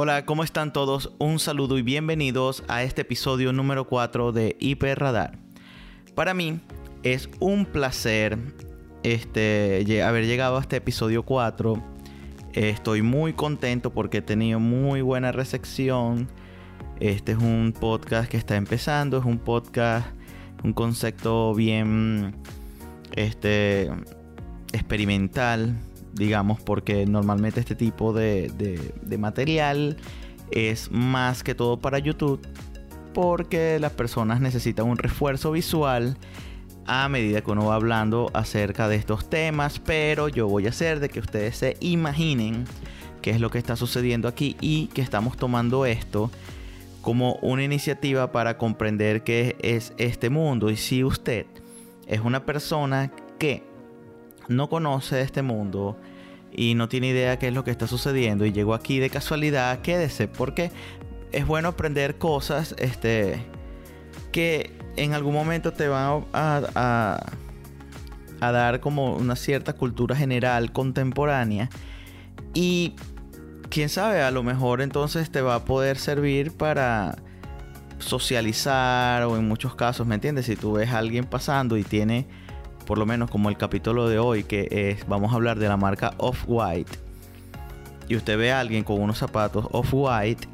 Hola, ¿cómo están todos? Un saludo y bienvenidos a este episodio número 4 de Hiper Radar. Para mí es un placer este, haber llegado a este episodio 4. Estoy muy contento porque he tenido muy buena recepción. Este es un podcast que está empezando, es un podcast, un concepto bien este, experimental, digamos, porque normalmente este tipo de, material es más que todo para YouTube, porque las personas necesitan un refuerzo visual a medida que uno va hablando acerca de estos temas, pero yo voy a hacer de que ustedes se imaginen qué es lo que está sucediendo aquí y que estamos tomando esto como una iniciativa para comprender qué es este mundo. Y si usted es una persona que no conoce este mundo y no tiene idea qué es lo que está sucediendo y llegó aquí de casualidad, quédese porque es bueno aprender cosas este, que en algún momento te van a, a, dar como una cierta cultura general contemporánea y quién sabe, a lo mejor entonces te va a poder servir para socializar o en muchos casos, ¿me entiendes? Si tú ves a alguien pasando y tiene por lo menos como el capítulo de hoy, que es, vamos a hablar de la marca Off-White, y usted ve a alguien con unos zapatos Off-White,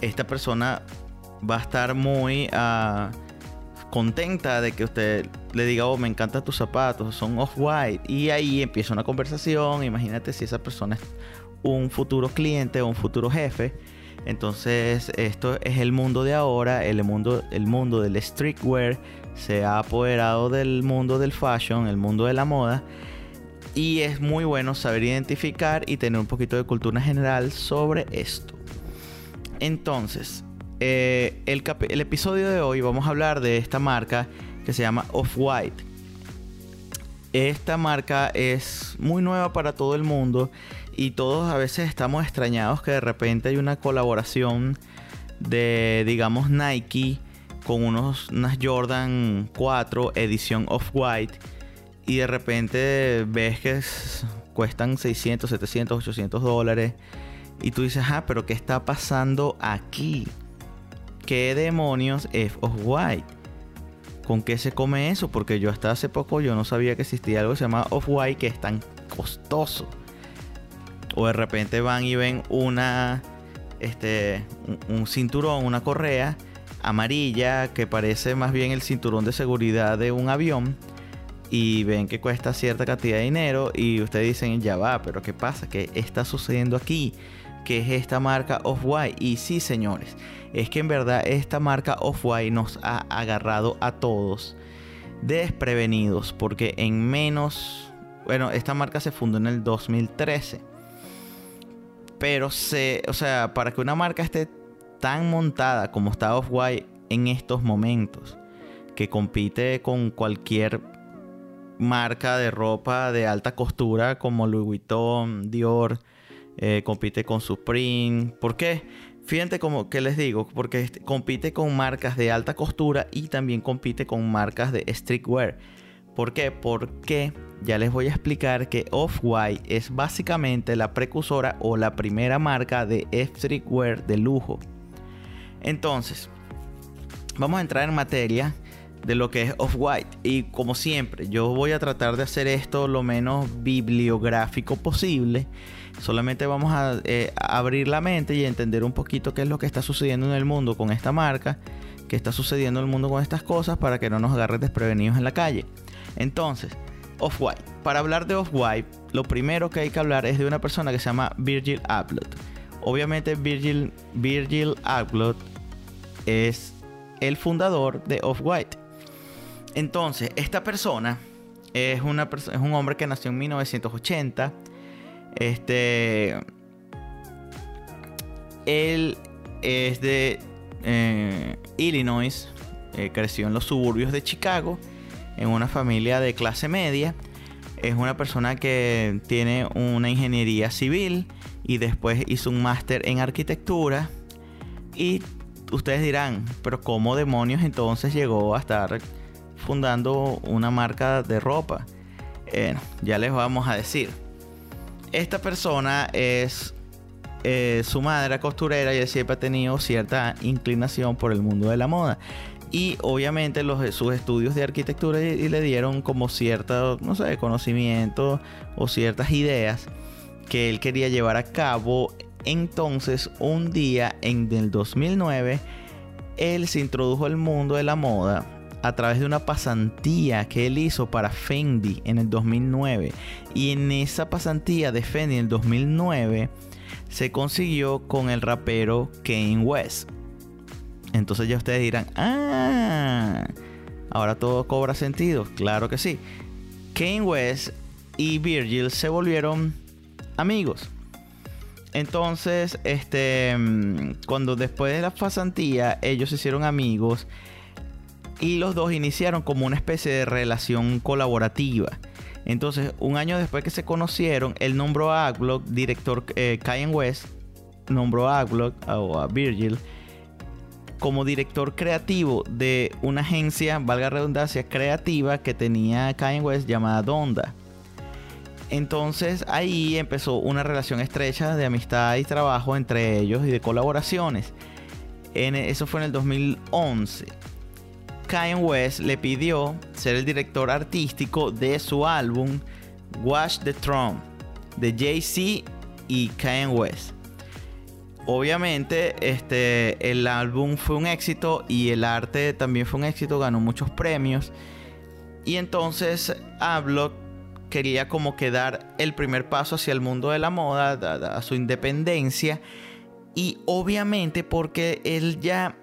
esta persona va a estar muy ah, contenta de que usted le diga, oh, me encantan tus zapatos, son Off-White, y ahí empieza una conversación, imagínate si esa persona es un futuro cliente o un futuro jefe. Entonces, esto es el mundo de ahora, el mundo, el mundo del streetwear, se ha apoderado del mundo del fashion, el mundo de la moda. Y es muy bueno saber identificar y tener un poquito de cultura general sobre esto. Entonces, eh, el, el, episodio de hoy vamos a hablar de esta marca que se llama Off-White. Esta marca es muy nueva para todo el mundo y todos a veces estamos extrañados que de repente hay una colaboración de, digamos, Nike con unos, unas Jordan 4 edición off-white y de repente ves que cuestan 600, 700, 800 dólares y tú dices, ah, pero ¿qué está pasando aquí? ¿Qué demonios es off-white? ¿Con qué se come eso? Porque yo hasta hace poco yo no sabía que existía algo que se llama off-white que es tan costoso. O de repente van y ven una, este, un cinturón, una correa amarilla que parece más bien el cinturón de seguridad de un avión y ven que cuesta cierta cantidad de dinero y ustedes dicen ya va, pero ¿qué pasa? ¿Qué está sucediendo aquí? ¿Qué es esta marca Off-White? Y sí, señores, es que en verdad esta marca Off-White nos ha agarrado a todos desprevenidos porque en menos, bueno, esta marca se fundó en el 2013. Pero se, o sea, para que una marca esté tan montada como está Off-White en estos momentos, que compite con cualquier marca de ropa de alta costura como Louis Vuitton, Dior, eh, compite con Supreme. ¿Por qué? Fíjense como que les digo, porque compite con marcas de alta costura y también compite con marcas de streetwear. ¿Por qué? Porque ya les voy a explicar que Off-White es básicamente la precursora o la primera marca de streetwear de lujo. Entonces, vamos a entrar en materia de lo que es Off-White. Y como siempre, yo voy a tratar de hacer esto lo menos bibliográfico posible. Solamente vamos eh, a, abrir la mente y entender un poquito qué es lo que está sucediendo en el mundo con esta marca, qué está sucediendo en el mundo con estas cosas para que no nos agarren desprevenidos en la calle. Entonces, Off-White. Para hablar de Off-White, lo primero que hay que hablar es de una persona que se llama Virgil Abloh. Obviamente Virgil, Virgil Abloh es el fundador de Off-White. Entonces, esta persona es, una es un hombre que nació en 1980. Este. Él es de eh, Illinois. Eh, creció en los suburbios de Chicago. En una familia de clase media. Es una persona que tiene una ingeniería civil. Y después hizo un máster en arquitectura. Y ustedes dirán, pero ¿cómo demonios entonces llegó a estar fundando una marca de ropa? ya les vamos a decir. Esta persona es eh, su madre era costurera y siempre ha tenido cierta inclinación por el mundo de la moda. Y obviamente sus estudios de arquitectura le dieron como cierto, no sé, conocimiento o ciertas ideas que él quería llevar a cabo. Entonces, un día en el 2009, él se introdujo al mundo de la moda a través de una pasantía que él hizo para Fendi en el 2009. Y en esa pasantía de Fendi en el 2009 se consiguió con el rapero Kane West. Entonces ya ustedes dirán, ah, ahora todo cobra sentido. Claro que sí. Kane West y Virgil se volvieron amigos. Entonces, este, mm, cuando después de la pasantía ellos se hicieron amigos y los dos iniciaron como una especie de relación colaborativa. Entonces, un año después que se conocieron, él nombró a Aglock, director eh, West, nombró a Aglock o a Virgil como director creativo de una agencia, valga redundancia, creativa que tenía Kanye West llamada Donda. Entonces ahí empezó una relación estrecha de amistad y trabajo entre ellos y de colaboraciones. En, eso fue en el 2011. Kanye West le pidió ser el director artístico de su álbum Watch the Throne de Jay-Z y Kanye West obviamente este, el álbum fue un éxito y el arte también fue un éxito, ganó muchos premios. Y entonces Ablock quería como que dar el primer paso hacia el mundo de la moda, a, su independencia. Y obviamente porque él ya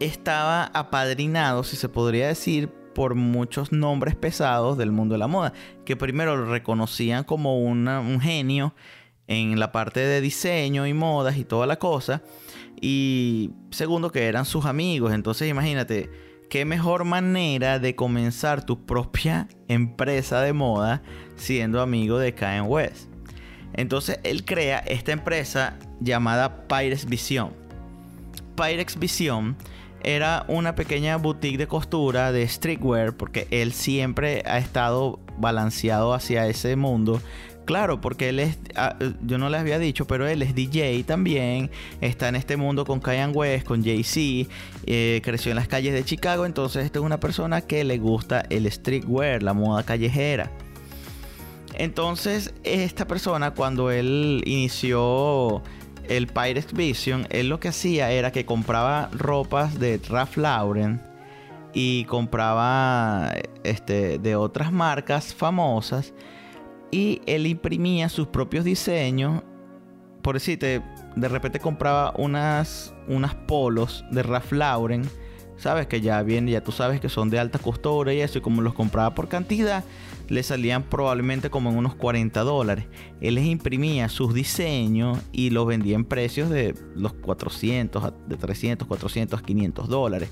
estaba apadrinado, si se podría decir, por muchos nombres pesados del mundo de la moda, que primero lo reconocían como un genio en la parte de diseño y modas y toda la cosa. Y segundo, que eran sus amigos. Entonces imagínate, qué mejor manera de comenzar tu propia empresa de moda siendo amigo de Kanye West. Entonces él crea esta empresa llamada Pyrex Vision. Pyrex Vision era una pequeña boutique de costura de streetwear porque él siempre ha estado balanceado hacia ese mundo Claro, porque él es, ah, yo no les había dicho, pero él es DJ también, está en este mundo con Kanye West, con Jay-Z, eh, creció en las calles de Chicago, entonces esta es una persona que le gusta el streetwear, la moda callejera. Entonces, esta persona cuando él inició el Pirate Vision, él lo que hacía era que compraba ropas de Ralph Lauren y compraba este, de otras marcas famosas y él imprimía sus propios diseños. Por decirte, de repente compraba unas, unas polos de Ralph Lauren. Sabes que ya bien, ya tú sabes que son de alta costura y eso. Y como los compraba por cantidad, le salían probablemente como en unos 40 dólares. Él les imprimía sus diseños y los vendía en precios de los 400, de 300, 400, 500 dólares.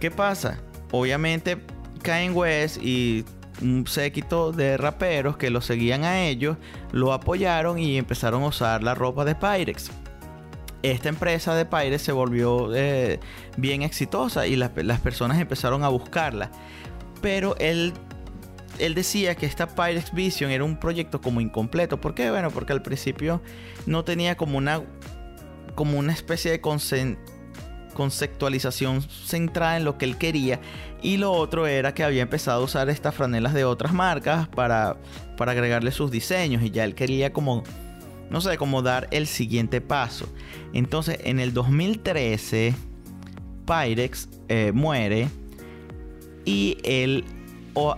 ¿Qué pasa? Obviamente, Kanye West y un séquito de raperos que lo seguían a ellos, lo apoyaron y empezaron a usar la ropa de Pyrex. Esta empresa de Pyrex se volvió eh, bien exitosa y las, personas empezaron a buscarla. Pero él él decía que esta Pyrex Vision era un proyecto como incompleto. ¿Por qué? Bueno, porque al principio no tenía como una, como una especie de conceptualización centrada en lo que él quería. Y lo otro era que había empezado a usar estas franelas de otras marcas para, para agregarle sus diseños. Y ya él quería como, no sé, como dar el siguiente paso. Entonces en el 2013, Pyrex eh, muere y él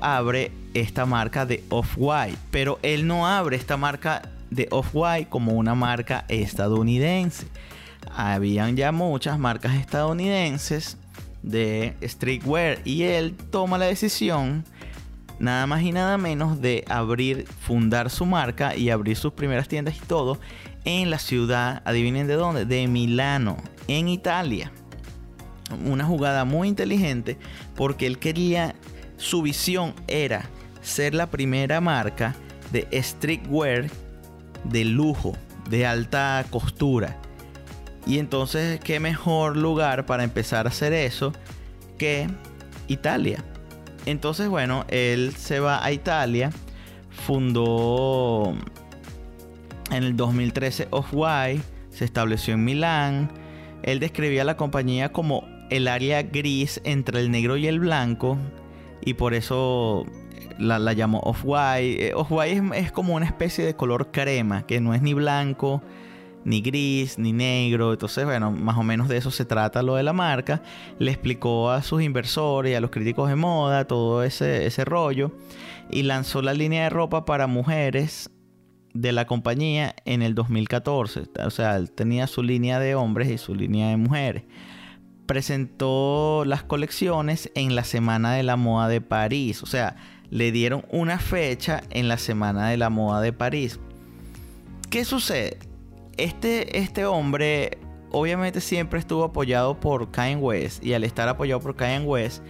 abre esta marca de Off-White. Pero él no abre esta marca de Off-White como una marca estadounidense habían ya muchas marcas estadounidenses de streetwear y él toma la decisión nada más y nada menos de abrir, fundar su marca y abrir sus primeras tiendas y todo en la ciudad, adivinen de dónde, de Milano, en Italia. Una jugada muy inteligente porque él quería, su visión era ser la primera marca de streetwear de lujo, de alta costura y entonces, ¿qué mejor lugar para empezar a hacer eso que Italia? Entonces, bueno, él se va a Italia, fundó En el 2013 Off-White se estableció en Milán. Él describía la compañía como el área gris entre el negro y el blanco y por eso la, llamó Off-White. Eh, Off-White es, como una especie de color crema, que no es ni blanco, ni gris, ni negro. Entonces, bueno, más o menos de eso se trata lo de la marca. Le explicó a sus inversores y a los críticos de moda todo ese, ese rollo. Y lanzó la línea de ropa para mujeres de la compañía en el 2014. O sea, él tenía su línea de hombres y su línea de mujeres. Presentó las colecciones en la Semana de la Moda de París. O sea, le dieron una fecha en la Semana de la Moda de París. ¿Qué sucede? Este, este hombre obviamente siempre estuvo apoyado por Kanye West y al estar apoyado por Kanye West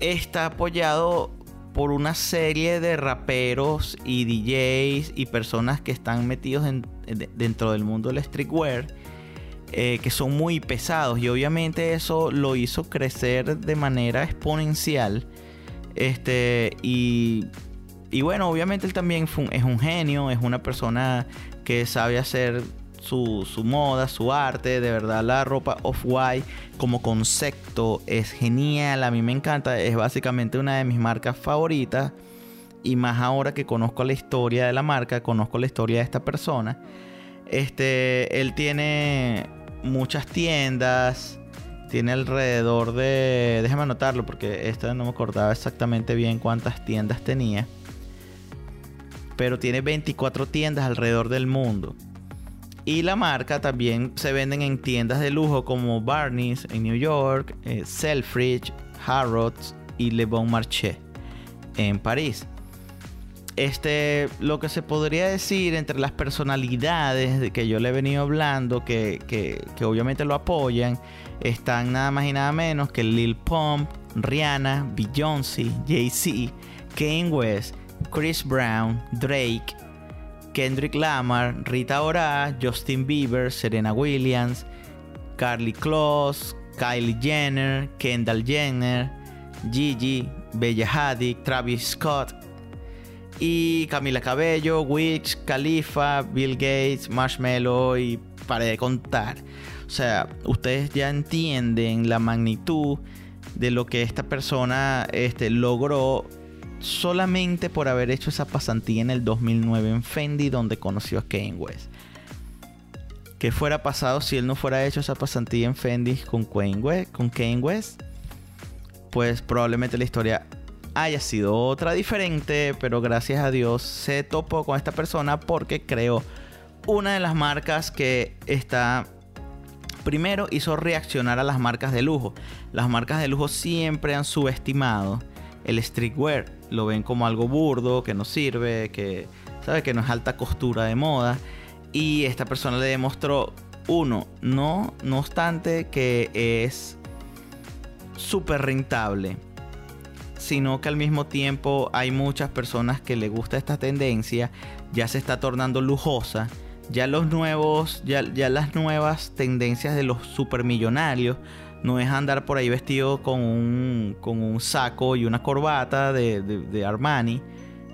está apoyado por una serie de raperos y DJs y personas que están metidos dentro del mundo del streetwear eh, que son muy pesados. Y obviamente eso lo hizo crecer de manera exponencial. Este y y bueno, obviamente él también es un genio, es una persona que sabe hacer su, moda, su arte. De verdad, la ropa Off-White como concepto es genial. A mí me encanta. Es básicamente una de mis marcas favoritas. Y más ahora que conozco la historia de la marca, conozco la historia de esta persona. Este, él tiene muchas tiendas. Tiene alrededor de. Déjame anotarlo porque esta no me acordaba exactamente bien cuántas tiendas tenía pero tiene 24 tiendas alrededor del mundo. Y la marca también se venden en tiendas de lujo como Barney's en New York, eh, Selfridge, Harrods y Le Bon Marché en París. Este, lo que se podría decir entre las personalidades de que yo le he venido hablando, que, que obviamente lo apoyan, están nada más y nada menos que Lil Pump, Rihanna, Beyoncé, Jay-Z, Kanye West, Chris Brown, Drake, Kendrick Lamar, Rita Ora, Justin Bieber, Serena Williams, Carly Kloss, Kylie Jenner, Kendall Jenner, Gigi, Bella Hadid, Travis Scott y Camila Cabello, Witch, Khalifa, Bill Gates, Marshmello y para de contar. O sea, ustedes ya entienden la magnitud de lo que esta persona este, logró solamente por haber hecho esa pasantía en el 2009 en Fendi donde conoció a Kanye West. ¿Qué fuera pasado si él no fuera hecho esa pasantía en Fendi con Kanye West? Con Kanye West? Pues probablemente la historia haya sido otra diferente, pero gracias a Dios se topó con esta persona porque creó una de las marcas que está primero hizo reaccionar a las marcas de lujo. Las marcas de lujo siempre han subestimado el streetwear lo ven como algo burdo, que no sirve, que, ¿sabe? que no es alta costura de moda. Y esta persona le demostró, uno, no, no obstante que es súper rentable, sino que al mismo tiempo hay muchas personas que le gusta esta tendencia, ya se está tornando lujosa. Ya los nuevos, ya, ya las nuevas tendencias de los supermillonarios no es andar por ahí vestido con un, con un saco y una corbata de, Armani.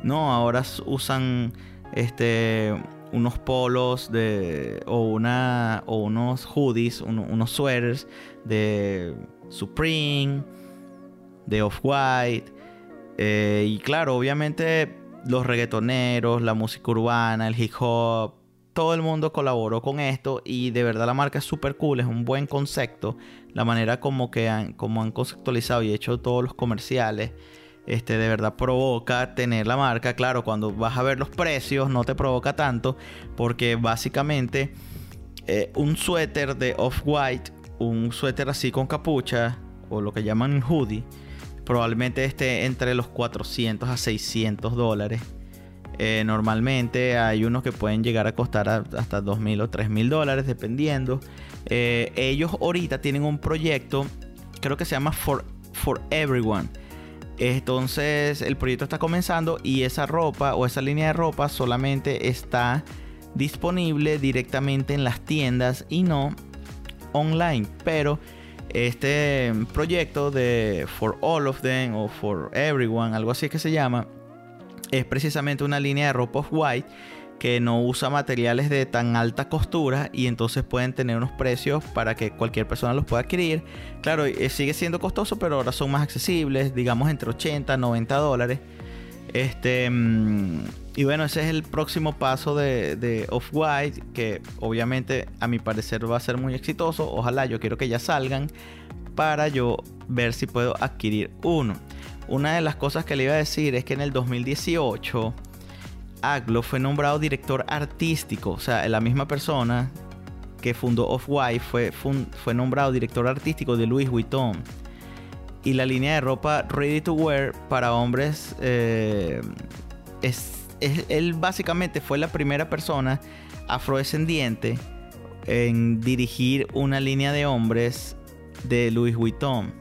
No, ahora usan este unos polos de o una o unos hoodies, unos sweaters de Supreme, de Off-White. Eh, y claro, obviamente los reggaetoneros, la música urbana, el hip hop, todo el mundo colaboró con esto y de verdad la marca es súper cool, es un buen concepto. La manera como, que han, como han conceptualizado y hecho todos los comerciales, este, de verdad provoca tener la marca. Claro, cuando vas a ver los precios no te provoca tanto porque básicamente eh, un suéter de off-white, un suéter así con capucha o lo que llaman hoodie, probablemente esté entre los 400 a 600 dólares eh, normalmente hay unos que pueden llegar a costar hasta 2.000 o 3.000 dólares, dependiendo. Eh, ellos ahorita tienen un proyecto, creo que se llama For, For Everyone. Entonces el proyecto está comenzando y esa ropa o esa línea de ropa solamente está disponible directamente en las tiendas y no online. Pero este proyecto de For All of Them o For Everyone, algo así que se llama, es precisamente una línea de ropa off-white que no usa materiales de tan alta costura y entonces pueden tener unos precios para que cualquier persona los pueda adquirir. Claro, eh, sigue siendo costoso, pero ahora son más accesibles, digamos entre 80 90 dólares. Este, mm, y bueno, ese es el próximo paso de, de Off-White, que obviamente a mi parecer va a ser muy exitoso. Ojalá yo quiero que ya salgan para yo ver si puedo adquirir uno. Una de las cosas que le iba a decir es que en el 2018 Aglo fue nombrado director artístico, o sea, la misma persona que fundó Off-White fue, fue nombrado director artístico de Louis Vuitton. Y la línea de ropa Ready to Wear para hombres eh, es, él básicamente fue la primera persona afrodescendiente en dirigir una línea de hombres de Louis Vuitton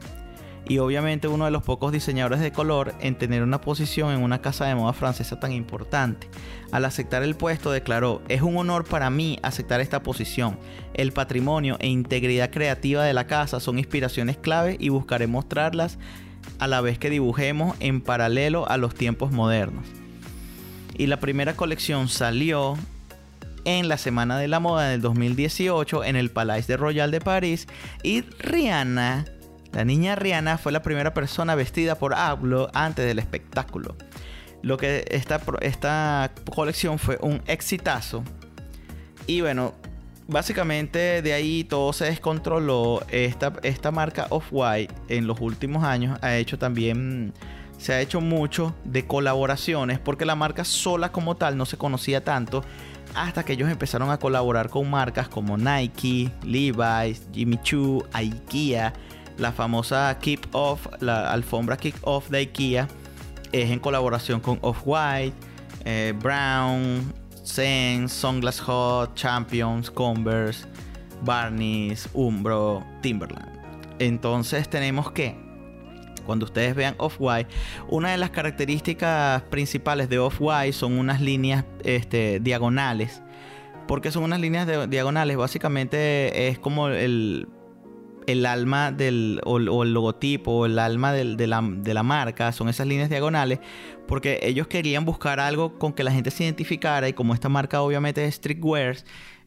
y obviamente uno de los pocos diseñadores de color en tener una posición en una casa de moda francesa tan importante. Al aceptar el puesto declaró, es un honor para mí aceptar esta posición. El patrimonio e integridad creativa de la casa son inspiraciones clave y buscaré mostrarlas a la vez que dibujemos en paralelo a los tiempos modernos. Y la primera colección salió en la Semana de la Moda del 2018 en el Palais de Royal de París y Rihanna la niña Rihanna fue la primera persona vestida por Hablo antes del espectáculo. Lo que esta, esta colección fue un exitazo. Y bueno, básicamente de ahí todo se descontroló. Esta, esta marca Off-White en los últimos años ha hecho también. Se ha hecho mucho de colaboraciones porque la marca sola como tal no se conocía tanto hasta que ellos empezaron a colaborar con marcas como Nike, Levi's, Jimmy Choo, IKEA la famosa Keep Off, la alfombra Kick Off de IKEA, es en colaboración con Off-White, eh, Brown, Sense, Sunglass Hot, Champions, Converse, Barney's, Umbro, Timberland. Entonces tenemos que, cuando ustedes vean Off-White, una de las características principales de Off-White son unas líneas este, diagonales. porque son unas líneas diagonales? Básicamente es como el el alma del, o, el logotipo, el alma de, la, marca, son esas líneas diagonales, porque ellos querían buscar algo con que la gente se identificara y como esta marca obviamente es streetwear,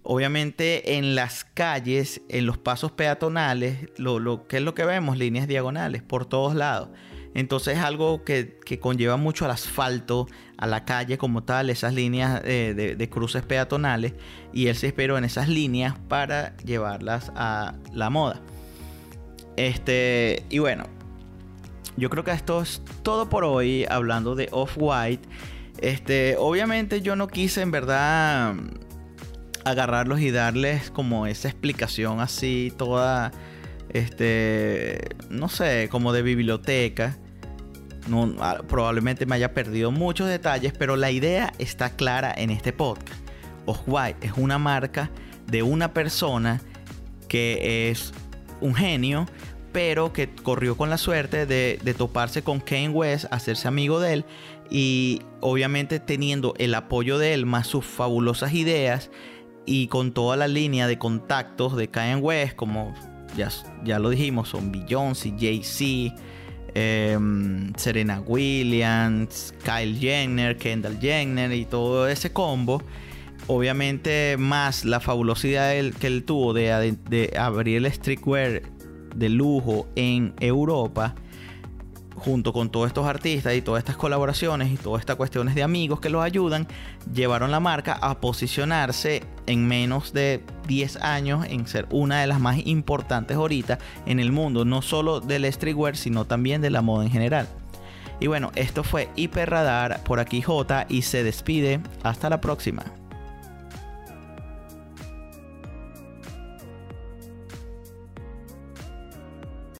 obviamente en las calles, en los pasos peatonales, lo, lo que es lo que vemos, líneas diagonales por todos lados. Entonces es algo que, conlleva mucho al asfalto, a la calle como tal, esas líneas de, de, cruces peatonales. Y él se esperó en esas líneas para llevarlas a la moda. Este, y bueno, yo creo que esto es todo por hoy hablando de Off-White. Este, obviamente yo no quise en verdad agarrarlos y darles como esa explicación así toda este, no sé, como de biblioteca. No, probablemente me haya perdido muchos detalles, pero la idea está clara en este podcast. Off-White es una marca de una persona que es un genio, pero que corrió con la suerte de, toparse con Kane West, hacerse amigo de él y obviamente teniendo el apoyo de él más sus fabulosas ideas y con toda la línea de contactos de Kanye West, como ya, ya lo dijimos, son Beyoncé, Jay-Z, em, Serena Williams, Kyle Jenner, Kendall Jenner y todo ese combo obviamente más la fabulosidad que él tuvo de, abrir el streetwear de lujo en Europa, junto con todos estos artistas y todas estas colaboraciones y todas estas cuestiones de amigos que los ayudan, llevaron la marca a posicionarse en menos de 10 años en ser una de las más importantes ahorita en el mundo, no solo del streetwear, sino también de la moda en general. Y bueno, esto fue Hiper Radar por aquí J y se despide. Hasta la próxima.